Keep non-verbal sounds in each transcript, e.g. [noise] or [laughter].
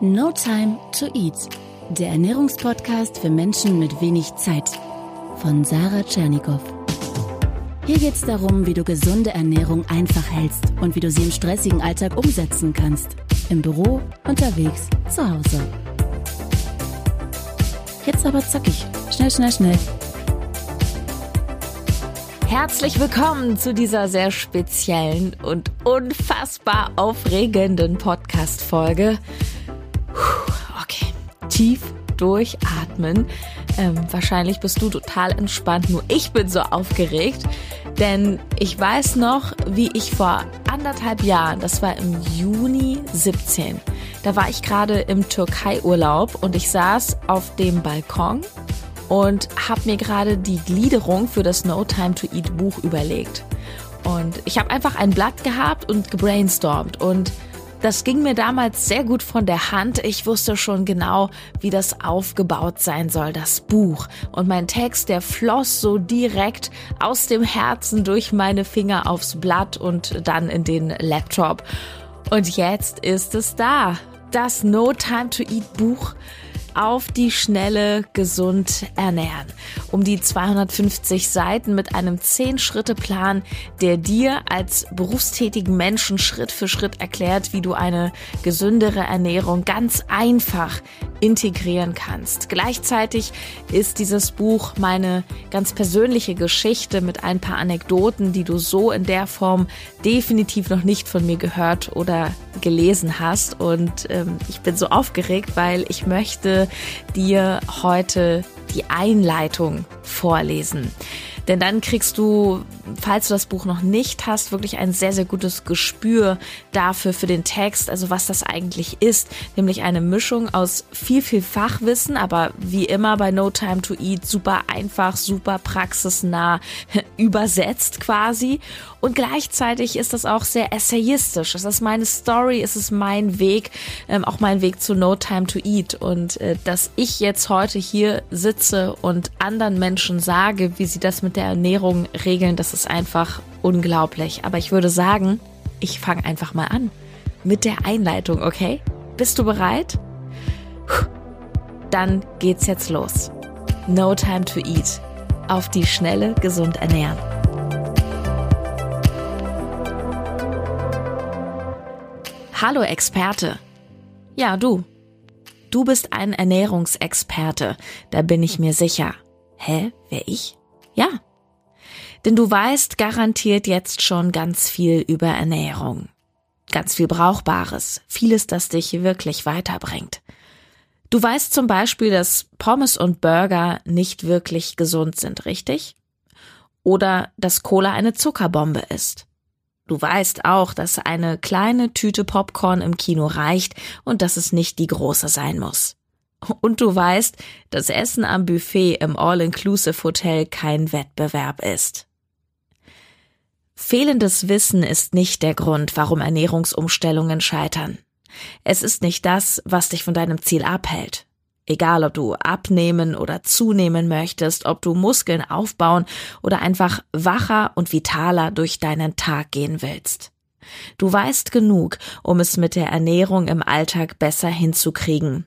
No Time to Eat, der Ernährungspodcast für Menschen mit wenig Zeit von Sarah Tschernikow. Hier geht es darum, wie du gesunde Ernährung einfach hältst und wie du sie im stressigen Alltag umsetzen kannst. Im Büro, unterwegs, zu Hause. Jetzt aber zackig. Schnell, schnell, schnell. Herzlich willkommen zu dieser sehr speziellen und unfassbar aufregenden Podcast-Folge. Tief durchatmen. Ähm, wahrscheinlich bist du total entspannt, nur ich bin so aufgeregt, denn ich weiß noch, wie ich vor anderthalb Jahren, das war im Juni 17, da war ich gerade im Türkei-Urlaub und ich saß auf dem Balkon und habe mir gerade die Gliederung für das No Time to Eat Buch überlegt. Und ich habe einfach ein Blatt gehabt und gebrainstormt und das ging mir damals sehr gut von der Hand. Ich wusste schon genau, wie das aufgebaut sein soll, das Buch. Und mein Text, der floss so direkt aus dem Herzen durch meine Finger aufs Blatt und dann in den Laptop. Und jetzt ist es da. Das No Time to Eat Buch auf die Schnelle gesund ernähren. Um die 250 Seiten mit einem 10-Schritte-Plan, der dir als berufstätigen Menschen Schritt für Schritt erklärt, wie du eine gesündere Ernährung ganz einfach integrieren kannst. Gleichzeitig ist dieses Buch meine ganz persönliche Geschichte mit ein paar Anekdoten, die du so in der Form definitiv noch nicht von mir gehört oder gelesen hast. Und ähm, ich bin so aufgeregt, weil ich möchte dir heute die Einleitung vorlesen. Denn dann kriegst du, falls du das Buch noch nicht hast, wirklich ein sehr, sehr gutes Gespür dafür, für den Text, also was das eigentlich ist. Nämlich eine Mischung aus viel, viel Fachwissen, aber wie immer bei No Time to Eat super einfach, super praxisnah [laughs] übersetzt quasi. Und gleichzeitig ist das auch sehr essayistisch. Es ist meine Story, es ist mein Weg, ähm, auch mein Weg zu No Time to Eat. Und äh, dass ich jetzt heute hier sitze und anderen Menschen sage, wie sie das mit der Ernährung regeln, das ist einfach unglaublich. Aber ich würde sagen, ich fange einfach mal an mit der Einleitung, okay? Bist du bereit? Dann geht's jetzt los. No time to eat. Auf die Schnelle gesund ernähren. Hallo Experte. Ja, du. Du bist ein Ernährungsexperte, da bin ich mir sicher. Hä, wer ich? Ja, denn du weißt garantiert jetzt schon ganz viel über Ernährung. Ganz viel Brauchbares, vieles, das dich wirklich weiterbringt. Du weißt zum Beispiel, dass Pommes und Burger nicht wirklich gesund sind, richtig? Oder dass Cola eine Zuckerbombe ist. Du weißt auch, dass eine kleine Tüte Popcorn im Kino reicht und dass es nicht die große sein muss. Und du weißt, dass Essen am Buffet im All-Inclusive Hotel kein Wettbewerb ist. Fehlendes Wissen ist nicht der Grund, warum Ernährungsumstellungen scheitern. Es ist nicht das, was dich von deinem Ziel abhält. Egal, ob du abnehmen oder zunehmen möchtest, ob du Muskeln aufbauen oder einfach wacher und vitaler durch deinen Tag gehen willst. Du weißt genug, um es mit der Ernährung im Alltag besser hinzukriegen.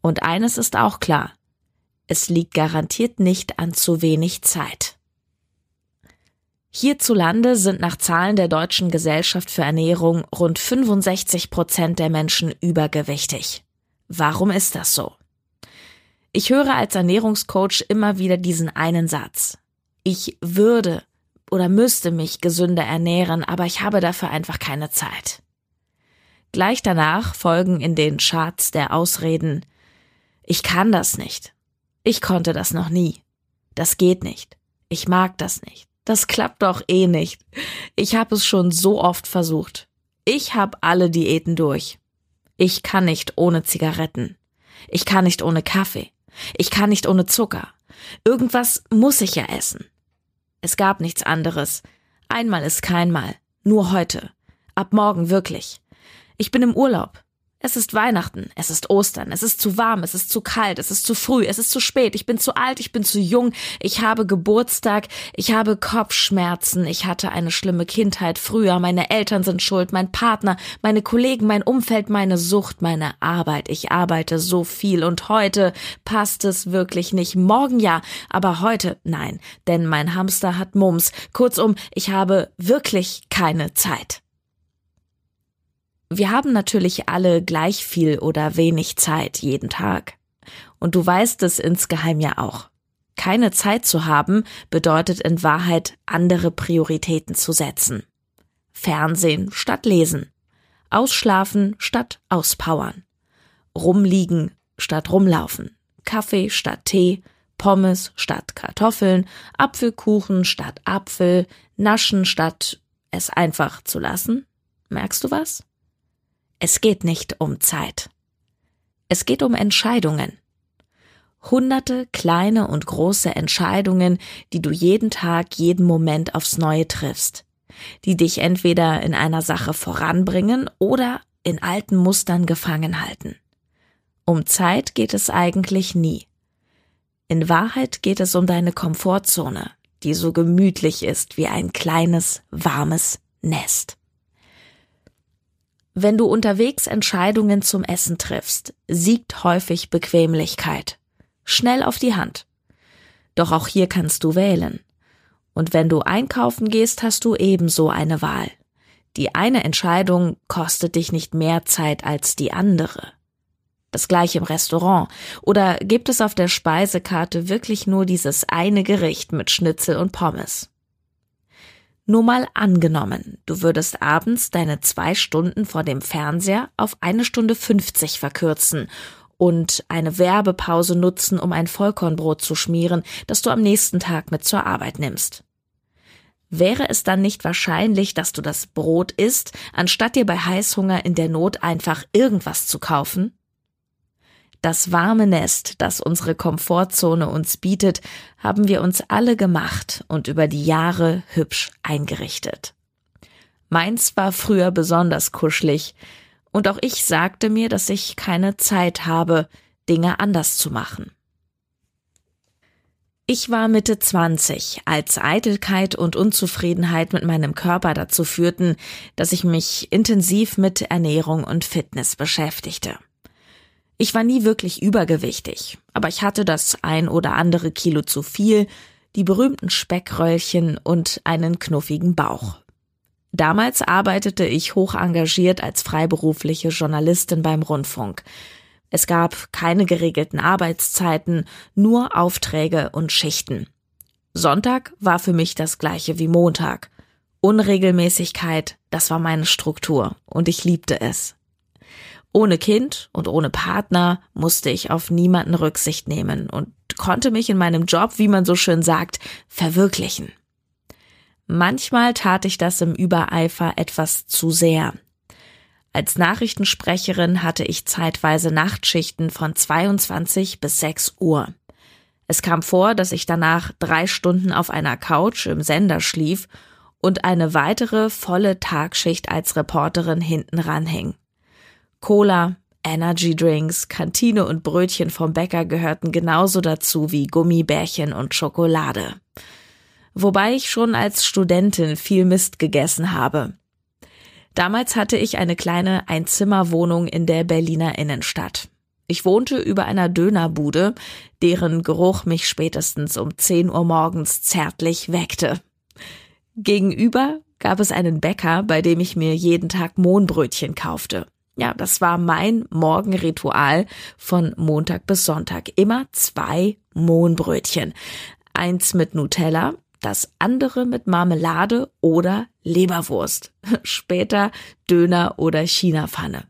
Und eines ist auch klar. Es liegt garantiert nicht an zu wenig Zeit. Hierzulande sind nach Zahlen der Deutschen Gesellschaft für Ernährung rund 65 Prozent der Menschen übergewichtig. Warum ist das so? Ich höre als Ernährungscoach immer wieder diesen einen Satz. Ich würde oder müsste mich gesünder ernähren, aber ich habe dafür einfach keine Zeit. Gleich danach folgen in den Charts der Ausreden Ich kann das nicht. Ich konnte das noch nie. Das geht nicht. Ich mag das nicht. Das klappt doch eh nicht. Ich habe es schon so oft versucht. Ich habe alle Diäten durch. Ich kann nicht ohne Zigaretten. Ich kann nicht ohne Kaffee. Ich kann nicht ohne Zucker. Irgendwas muss ich ja essen. Es gab nichts anderes. Einmal ist keinmal. Nur heute. Ab morgen wirklich. Ich bin im Urlaub. Es ist Weihnachten, es ist Ostern, es ist zu warm, es ist zu kalt, es ist zu früh, es ist zu spät, ich bin zu alt, ich bin zu jung, ich habe Geburtstag, ich habe Kopfschmerzen, ich hatte eine schlimme Kindheit früher, meine Eltern sind schuld, mein Partner, meine Kollegen, mein Umfeld, meine Sucht, meine Arbeit. Ich arbeite so viel und heute passt es wirklich nicht. Morgen ja, aber heute nein, denn mein Hamster hat Mums. Kurzum, ich habe wirklich keine Zeit. Wir haben natürlich alle gleich viel oder wenig Zeit jeden Tag. Und du weißt es insgeheim ja auch. Keine Zeit zu haben bedeutet in Wahrheit andere Prioritäten zu setzen. Fernsehen statt lesen. Ausschlafen statt auspowern. Rumliegen statt rumlaufen. Kaffee statt Tee. Pommes statt Kartoffeln. Apfelkuchen statt Apfel. Naschen statt es einfach zu lassen. Merkst du was? Es geht nicht um Zeit. Es geht um Entscheidungen. Hunderte kleine und große Entscheidungen, die du jeden Tag, jeden Moment aufs Neue triffst, die dich entweder in einer Sache voranbringen oder in alten Mustern gefangen halten. Um Zeit geht es eigentlich nie. In Wahrheit geht es um deine Komfortzone, die so gemütlich ist wie ein kleines, warmes Nest. Wenn du unterwegs Entscheidungen zum Essen triffst, siegt häufig Bequemlichkeit. Schnell auf die Hand. Doch auch hier kannst du wählen. Und wenn du einkaufen gehst, hast du ebenso eine Wahl. Die eine Entscheidung kostet dich nicht mehr Zeit als die andere. Das gleiche im Restaurant. Oder gibt es auf der Speisekarte wirklich nur dieses eine Gericht mit Schnitzel und Pommes? Nur mal angenommen, du würdest abends deine zwei Stunden vor dem Fernseher auf eine Stunde fünfzig verkürzen und eine Werbepause nutzen, um ein Vollkornbrot zu schmieren, das du am nächsten Tag mit zur Arbeit nimmst. Wäre es dann nicht wahrscheinlich, dass du das Brot isst, anstatt dir bei Heißhunger in der Not einfach irgendwas zu kaufen? Das warme Nest, das unsere Komfortzone uns bietet, haben wir uns alle gemacht und über die Jahre hübsch eingerichtet. Meins war früher besonders kuschelig, und auch ich sagte mir, dass ich keine Zeit habe, Dinge anders zu machen. Ich war Mitte 20, als Eitelkeit und Unzufriedenheit mit meinem Körper dazu führten, dass ich mich intensiv mit Ernährung und Fitness beschäftigte. Ich war nie wirklich übergewichtig, aber ich hatte das ein oder andere Kilo zu viel, die berühmten Speckröllchen und einen knuffigen Bauch. Damals arbeitete ich hoch engagiert als freiberufliche Journalistin beim Rundfunk. Es gab keine geregelten Arbeitszeiten, nur Aufträge und Schichten. Sonntag war für mich das gleiche wie Montag. Unregelmäßigkeit, das war meine Struktur und ich liebte es. Ohne Kind und ohne Partner musste ich auf niemanden Rücksicht nehmen und konnte mich in meinem Job, wie man so schön sagt, verwirklichen. Manchmal tat ich das im Übereifer etwas zu sehr. Als Nachrichtensprecherin hatte ich zeitweise Nachtschichten von 22 bis 6 Uhr. Es kam vor, dass ich danach drei Stunden auf einer Couch im Sender schlief und eine weitere volle Tagschicht als Reporterin hinten ranhing. Cola, Energy Drinks, Kantine und Brötchen vom Bäcker gehörten genauso dazu wie Gummibärchen und Schokolade. Wobei ich schon als Studentin viel Mist gegessen habe. Damals hatte ich eine kleine Einzimmerwohnung in der Berliner Innenstadt. Ich wohnte über einer Dönerbude, deren Geruch mich spätestens um 10 Uhr morgens zärtlich weckte. Gegenüber gab es einen Bäcker, bei dem ich mir jeden Tag Mohnbrötchen kaufte. Ja, das war mein Morgenritual von Montag bis Sonntag. Immer zwei Mohnbrötchen. Eins mit Nutella, das andere mit Marmelade oder Leberwurst. [laughs] Später Döner oder Chinapfanne.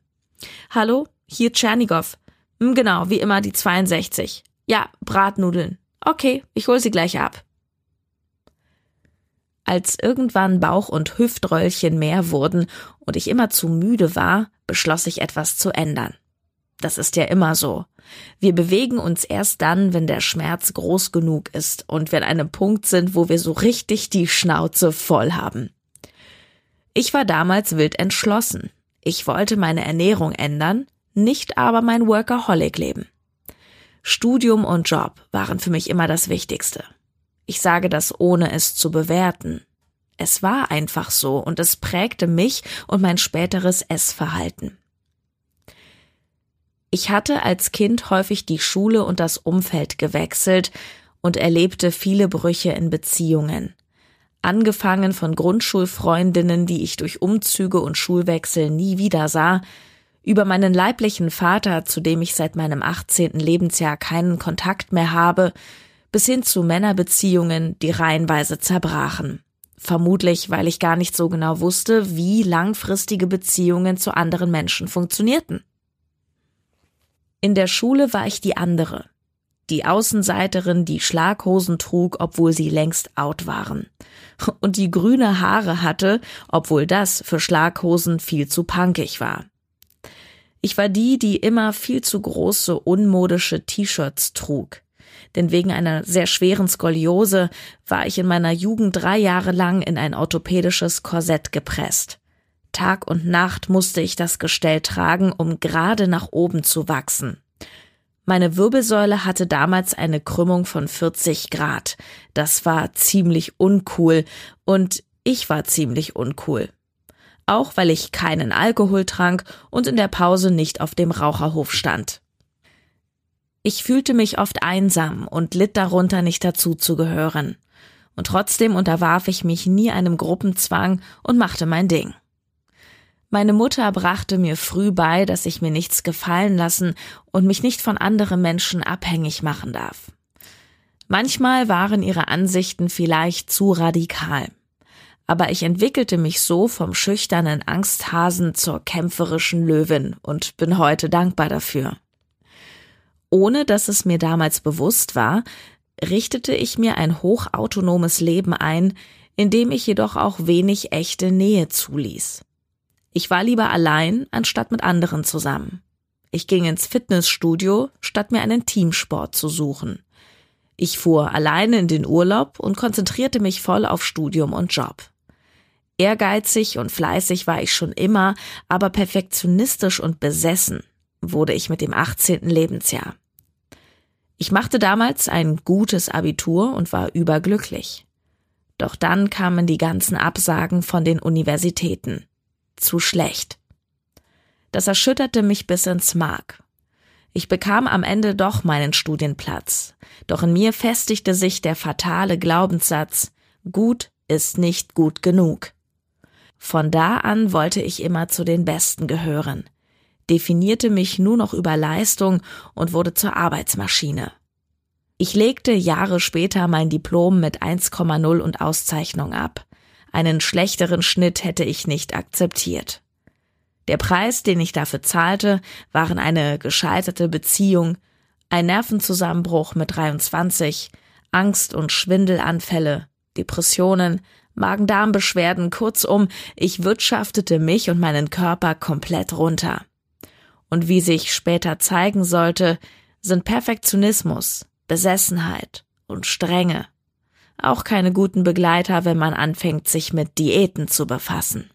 Hallo, hier Tschernigow. Hm, genau, wie immer die 62. Ja, Bratnudeln. Okay, ich hol sie gleich ab. Als irgendwann Bauch- und Hüftröllchen mehr wurden und ich immer zu müde war, beschloss ich etwas zu ändern. Das ist ja immer so. Wir bewegen uns erst dann, wenn der Schmerz groß genug ist und wir an einem Punkt sind, wo wir so richtig die Schnauze voll haben. Ich war damals wild entschlossen. Ich wollte meine Ernährung ändern, nicht aber mein Workaholic-Leben. Studium und Job waren für mich immer das Wichtigste. Ich sage das ohne es zu bewerten. Es war einfach so und es prägte mich und mein späteres Essverhalten. Ich hatte als Kind häufig die Schule und das Umfeld gewechselt und erlebte viele Brüche in Beziehungen. Angefangen von Grundschulfreundinnen, die ich durch Umzüge und Schulwechsel nie wieder sah, über meinen leiblichen Vater, zu dem ich seit meinem 18. Lebensjahr keinen Kontakt mehr habe, bis hin zu Männerbeziehungen, die reihenweise zerbrachen. Vermutlich, weil ich gar nicht so genau wusste, wie langfristige Beziehungen zu anderen Menschen funktionierten. In der Schule war ich die andere. Die Außenseiterin, die Schlaghosen trug, obwohl sie längst out waren. Und die grüne Haare hatte, obwohl das für Schlaghosen viel zu punkig war. Ich war die, die immer viel zu große, unmodische T-Shirts trug. Denn wegen einer sehr schweren Skoliose war ich in meiner Jugend drei Jahre lang in ein orthopädisches Korsett gepresst. Tag und Nacht musste ich das Gestell tragen, um gerade nach oben zu wachsen. Meine Wirbelsäule hatte damals eine Krümmung von 40 Grad. Das war ziemlich uncool und ich war ziemlich uncool. Auch weil ich keinen Alkohol trank und in der Pause nicht auf dem Raucherhof stand. Ich fühlte mich oft einsam und litt darunter, nicht dazuzugehören. Und trotzdem unterwarf ich mich nie einem Gruppenzwang und machte mein Ding. Meine Mutter brachte mir früh bei, dass ich mir nichts gefallen lassen und mich nicht von anderen Menschen abhängig machen darf. Manchmal waren ihre Ansichten vielleicht zu radikal. Aber ich entwickelte mich so vom schüchternen Angsthasen zur kämpferischen Löwin und bin heute dankbar dafür. Ohne dass es mir damals bewusst war, richtete ich mir ein hochautonomes Leben ein, in dem ich jedoch auch wenig echte Nähe zuließ. Ich war lieber allein, anstatt mit anderen zusammen. Ich ging ins Fitnessstudio, statt mir einen Teamsport zu suchen. Ich fuhr alleine in den Urlaub und konzentrierte mich voll auf Studium und Job. Ehrgeizig und fleißig war ich schon immer, aber perfektionistisch und besessen wurde ich mit dem 18. Lebensjahr. Ich machte damals ein gutes Abitur und war überglücklich. Doch dann kamen die ganzen Absagen von den Universitäten zu schlecht. Das erschütterte mich bis ins Mark. Ich bekam am Ende doch meinen Studienplatz, doch in mir festigte sich der fatale Glaubenssatz, gut ist nicht gut genug. Von da an wollte ich immer zu den Besten gehören, definierte mich nur noch über Leistung und wurde zur Arbeitsmaschine. Ich legte Jahre später mein Diplom mit 1,0 und Auszeichnung ab. Einen schlechteren Schnitt hätte ich nicht akzeptiert. Der Preis, den ich dafür zahlte, waren eine gescheiterte Beziehung, ein Nervenzusammenbruch mit 23, Angst- und Schwindelanfälle, Depressionen, Magen-Darm-Beschwerden, kurzum, ich wirtschaftete mich und meinen Körper komplett runter. Und wie sich später zeigen sollte, sind Perfektionismus, Besessenheit und Strenge auch keine guten Begleiter, wenn man anfängt, sich mit Diäten zu befassen.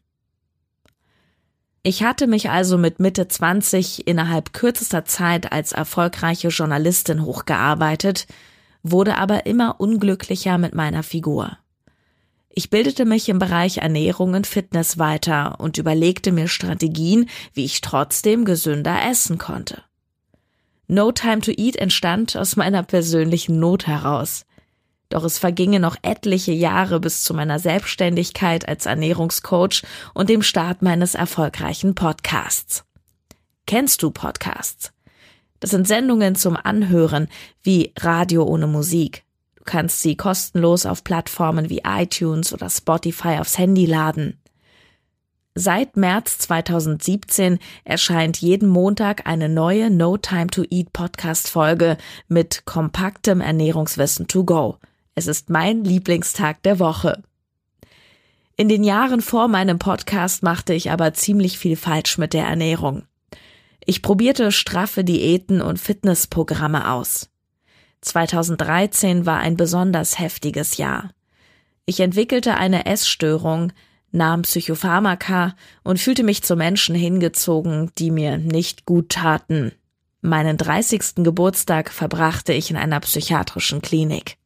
Ich hatte mich also mit Mitte 20 innerhalb kürzester Zeit als erfolgreiche Journalistin hochgearbeitet, wurde aber immer unglücklicher mit meiner Figur. Ich bildete mich im Bereich Ernährung und Fitness weiter und überlegte mir Strategien, wie ich trotzdem gesünder essen konnte. No Time to Eat entstand aus meiner persönlichen Not heraus. Doch es vergingen noch etliche Jahre bis zu meiner Selbstständigkeit als Ernährungscoach und dem Start meines erfolgreichen Podcasts. Kennst du Podcasts? Das sind Sendungen zum Anhören wie Radio ohne Musik. Du kannst sie kostenlos auf Plattformen wie iTunes oder Spotify aufs Handy laden. Seit März 2017 erscheint jeden Montag eine neue No Time to Eat Podcast Folge mit kompaktem Ernährungswissen to go. Es ist mein Lieblingstag der Woche. In den Jahren vor meinem Podcast machte ich aber ziemlich viel falsch mit der Ernährung. Ich probierte straffe Diäten und Fitnessprogramme aus. 2013 war ein besonders heftiges Jahr. Ich entwickelte eine Essstörung, nahm Psychopharmaka und fühlte mich zu Menschen hingezogen, die mir nicht gut taten. Meinen 30. Geburtstag verbrachte ich in einer psychiatrischen Klinik.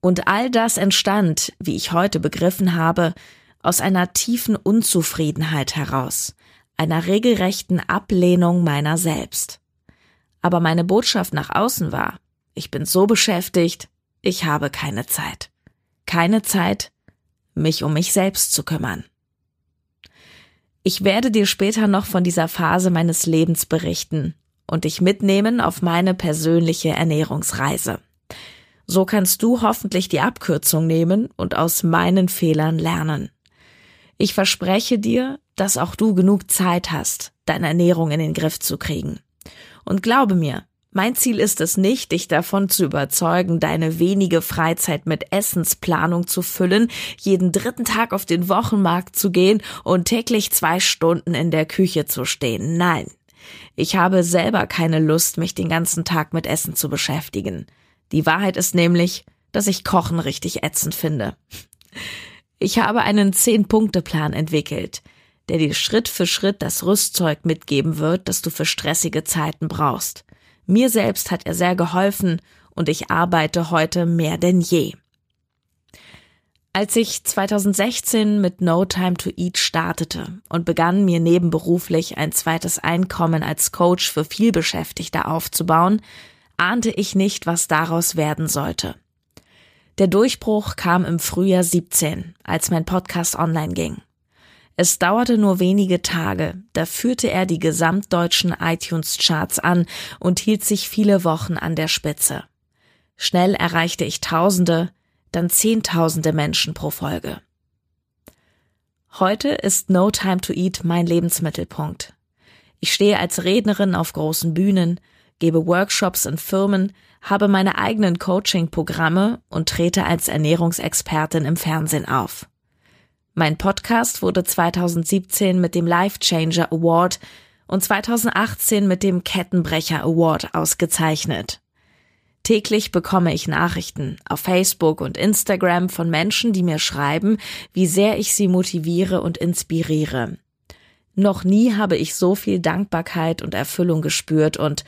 Und all das entstand, wie ich heute begriffen habe, aus einer tiefen Unzufriedenheit heraus, einer regelrechten Ablehnung meiner selbst. Aber meine Botschaft nach außen war, ich bin so beschäftigt, ich habe keine Zeit. Keine Zeit, mich um mich selbst zu kümmern. Ich werde dir später noch von dieser Phase meines Lebens berichten und dich mitnehmen auf meine persönliche Ernährungsreise. So kannst du hoffentlich die Abkürzung nehmen und aus meinen Fehlern lernen. Ich verspreche dir, dass auch du genug Zeit hast, deine Ernährung in den Griff zu kriegen. Und glaube mir, mein Ziel ist es nicht, dich davon zu überzeugen, deine wenige Freizeit mit Essensplanung zu füllen, jeden dritten Tag auf den Wochenmarkt zu gehen und täglich zwei Stunden in der Küche zu stehen. Nein. Ich habe selber keine Lust, mich den ganzen Tag mit Essen zu beschäftigen. Die Wahrheit ist nämlich, dass ich Kochen richtig ätzend finde. Ich habe einen Zehn-Punkte-Plan entwickelt, der dir Schritt für Schritt das Rüstzeug mitgeben wird, das du für stressige Zeiten brauchst. Mir selbst hat er sehr geholfen und ich arbeite heute mehr denn je. Als ich 2016 mit No Time to Eat startete und begann mir nebenberuflich ein zweites Einkommen als Coach für vielbeschäftigte aufzubauen, ahnte ich nicht, was daraus werden sollte. Der Durchbruch kam im Frühjahr 17, als mein Podcast online ging. Es dauerte nur wenige Tage, da führte er die gesamtdeutschen iTunes-Charts an und hielt sich viele Wochen an der Spitze. Schnell erreichte ich Tausende, dann Zehntausende Menschen pro Folge. Heute ist No Time to Eat mein Lebensmittelpunkt. Ich stehe als Rednerin auf großen Bühnen, gebe Workshops in Firmen, habe meine eigenen Coaching-Programme und trete als Ernährungsexpertin im Fernsehen auf. Mein Podcast wurde 2017 mit dem Life Changer Award und 2018 mit dem Kettenbrecher Award ausgezeichnet. Täglich bekomme ich Nachrichten auf Facebook und Instagram von Menschen, die mir schreiben, wie sehr ich sie motiviere und inspiriere. Noch nie habe ich so viel Dankbarkeit und Erfüllung gespürt und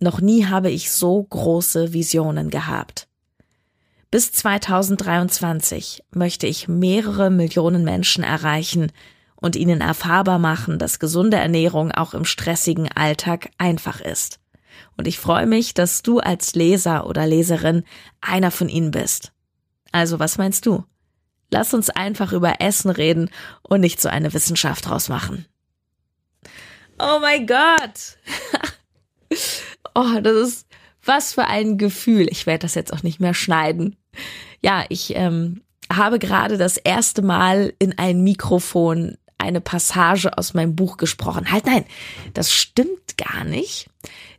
noch nie habe ich so große Visionen gehabt. Bis 2023 möchte ich mehrere Millionen Menschen erreichen und ihnen erfahrbar machen, dass gesunde Ernährung auch im stressigen Alltag einfach ist. Und ich freue mich, dass du als Leser oder Leserin einer von ihnen bist. Also was meinst du? Lass uns einfach über Essen reden und nicht so eine Wissenschaft draus machen. Oh mein Gott! [laughs] oh, das ist was für ein Gefühl. Ich werde das jetzt auch nicht mehr schneiden. Ja, ich ähm, habe gerade das erste Mal in ein Mikrofon eine Passage aus meinem Buch gesprochen. Halt nein, das stimmt gar nicht.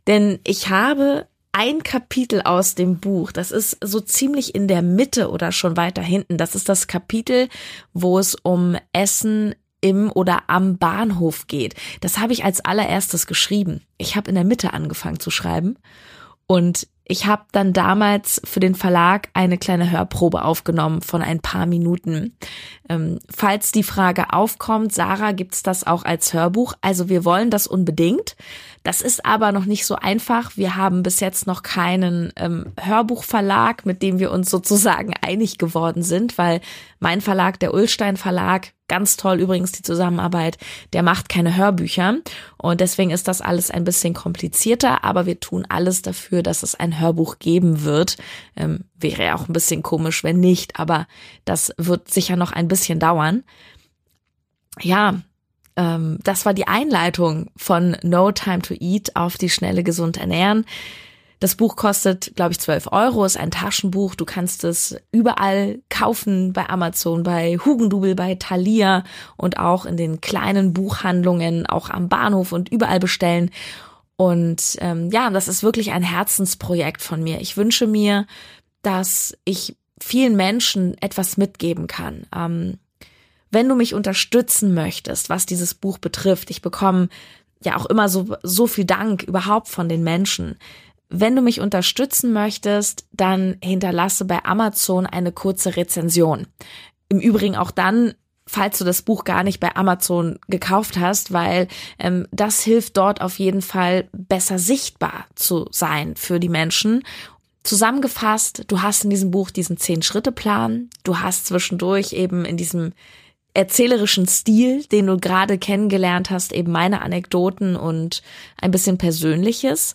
Denn ich habe ein Kapitel aus dem Buch, das ist so ziemlich in der Mitte oder schon weiter hinten. Das ist das Kapitel, wo es um Essen im oder am Bahnhof geht. Das habe ich als allererstes geschrieben. Ich habe in der Mitte angefangen zu schreiben und ich habe dann damals für den Verlag eine kleine Hörprobe aufgenommen von ein paar Minuten. Ähm, falls die Frage aufkommt, Sarah, gibt's das auch als Hörbuch? Also wir wollen das unbedingt. Das ist aber noch nicht so einfach. Wir haben bis jetzt noch keinen ähm, Hörbuchverlag, mit dem wir uns sozusagen einig geworden sind, weil mein Verlag, der Ulstein Verlag, Ganz toll übrigens die Zusammenarbeit. Der macht keine Hörbücher und deswegen ist das alles ein bisschen komplizierter, aber wir tun alles dafür, dass es ein Hörbuch geben wird. Ähm, wäre ja auch ein bisschen komisch, wenn nicht, aber das wird sicher noch ein bisschen dauern. Ja, ähm, das war die Einleitung von No Time to Eat auf die schnelle gesund ernähren. Das Buch kostet, glaube ich, 12 Euro, ist ein Taschenbuch. Du kannst es überall kaufen, bei Amazon, bei Hugendubel, bei Thalia und auch in den kleinen Buchhandlungen, auch am Bahnhof und überall bestellen. Und ähm, ja, das ist wirklich ein Herzensprojekt von mir. Ich wünsche mir, dass ich vielen Menschen etwas mitgeben kann. Ähm, wenn du mich unterstützen möchtest, was dieses Buch betrifft, ich bekomme ja auch immer so, so viel Dank überhaupt von den Menschen. Wenn du mich unterstützen möchtest, dann hinterlasse bei Amazon eine kurze Rezension. Im Übrigen auch dann, falls du das Buch gar nicht bei Amazon gekauft hast, weil ähm, das hilft dort auf jeden Fall besser sichtbar zu sein für die Menschen. Zusammengefasst, du hast in diesem Buch diesen Zehn-Schritte-Plan, du hast zwischendurch eben in diesem erzählerischen Stil, den du gerade kennengelernt hast, eben meine Anekdoten und ein bisschen Persönliches.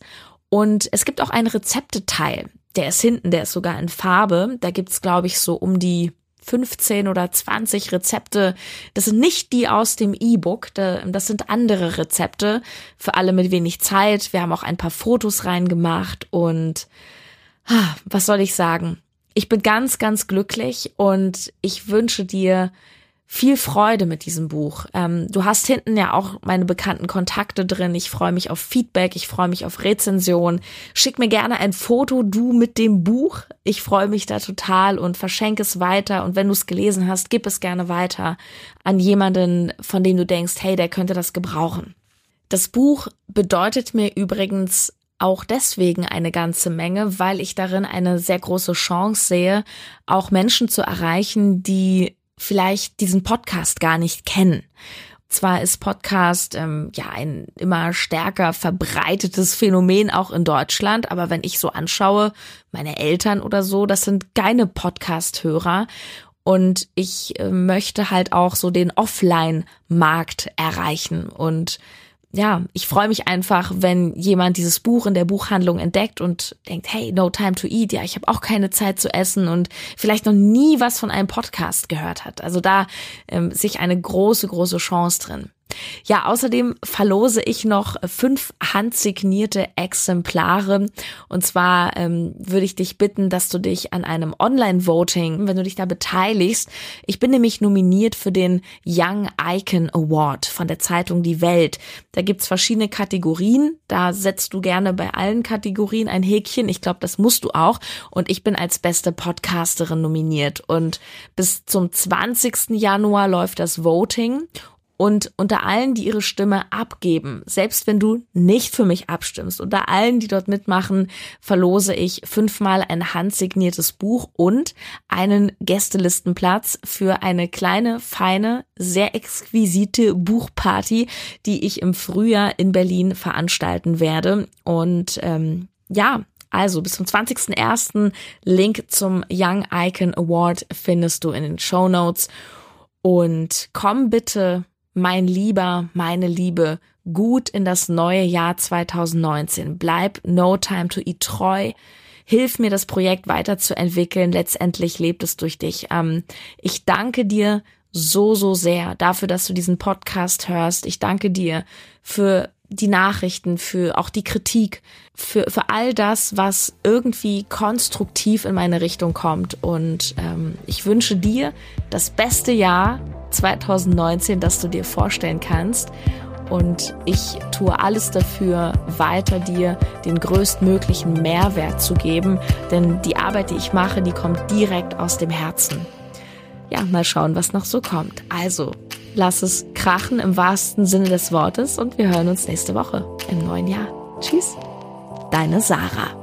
Und es gibt auch einen Rezepteteil. Der ist hinten, der ist sogar in Farbe. Da gibt's, glaube ich, so um die 15 oder 20 Rezepte. Das sind nicht die aus dem E-Book, das sind andere Rezepte für alle mit wenig Zeit. Wir haben auch ein paar Fotos reingemacht und was soll ich sagen? Ich bin ganz, ganz glücklich und ich wünsche dir viel Freude mit diesem Buch. Ähm, du hast hinten ja auch meine bekannten Kontakte drin. Ich freue mich auf Feedback, ich freue mich auf Rezension. Schick mir gerne ein Foto, du mit dem Buch. Ich freue mich da total und verschenke es weiter. Und wenn du es gelesen hast, gib es gerne weiter an jemanden, von dem du denkst, hey, der könnte das gebrauchen. Das Buch bedeutet mir übrigens auch deswegen eine ganze Menge, weil ich darin eine sehr große Chance sehe, auch Menschen zu erreichen, die vielleicht diesen Podcast gar nicht kennen. Zwar ist Podcast ähm, ja ein immer stärker verbreitetes Phänomen auch in Deutschland, aber wenn ich so anschaue, meine Eltern oder so, das sind keine Podcast-Hörer. Und ich äh, möchte halt auch so den Offline-Markt erreichen und ja, ich freue mich einfach, wenn jemand dieses Buch in der Buchhandlung entdeckt und denkt, hey, no time to eat, ja, ich habe auch keine Zeit zu essen und vielleicht noch nie was von einem Podcast gehört hat. Also da ähm, sich eine große, große Chance drin. Ja, außerdem verlose ich noch fünf handsignierte Exemplare. Und zwar ähm, würde ich dich bitten, dass du dich an einem Online-Voting, wenn du dich da beteiligst, ich bin nämlich nominiert für den Young Icon Award von der Zeitung Die Welt. Da gibt's verschiedene Kategorien. Da setzt du gerne bei allen Kategorien ein Häkchen. Ich glaube, das musst du auch. Und ich bin als beste Podcasterin nominiert. Und bis zum 20. Januar läuft das Voting. Und unter allen, die ihre Stimme abgeben, selbst wenn du nicht für mich abstimmst, unter allen, die dort mitmachen, verlose ich fünfmal ein handsigniertes Buch und einen Gästelistenplatz für eine kleine, feine, sehr exquisite Buchparty, die ich im Frühjahr in Berlin veranstalten werde. Und ähm, ja, also bis zum 20.01. Link zum Young Icon Award findest du in den Show Notes. Und komm bitte mein Lieber, meine Liebe, gut in das neue Jahr 2019. Bleib No Time to Eat treu. Hilf mir, das Projekt weiterzuentwickeln. Letztendlich lebt es durch dich. Ähm, ich danke dir so, so sehr dafür, dass du diesen Podcast hörst. Ich danke dir für die Nachrichten, für auch die Kritik, für, für all das, was irgendwie konstruktiv in meine Richtung kommt. Und ähm, ich wünsche dir das beste Jahr 2019, das du dir vorstellen kannst. Und ich tue alles dafür, weiter dir den größtmöglichen Mehrwert zu geben. Denn die Arbeit, die ich mache, die kommt direkt aus dem Herzen. Ja, mal schauen, was noch so kommt. Also, lass es krachen im wahrsten Sinne des Wortes und wir hören uns nächste Woche im neuen Jahr. Tschüss, deine Sarah.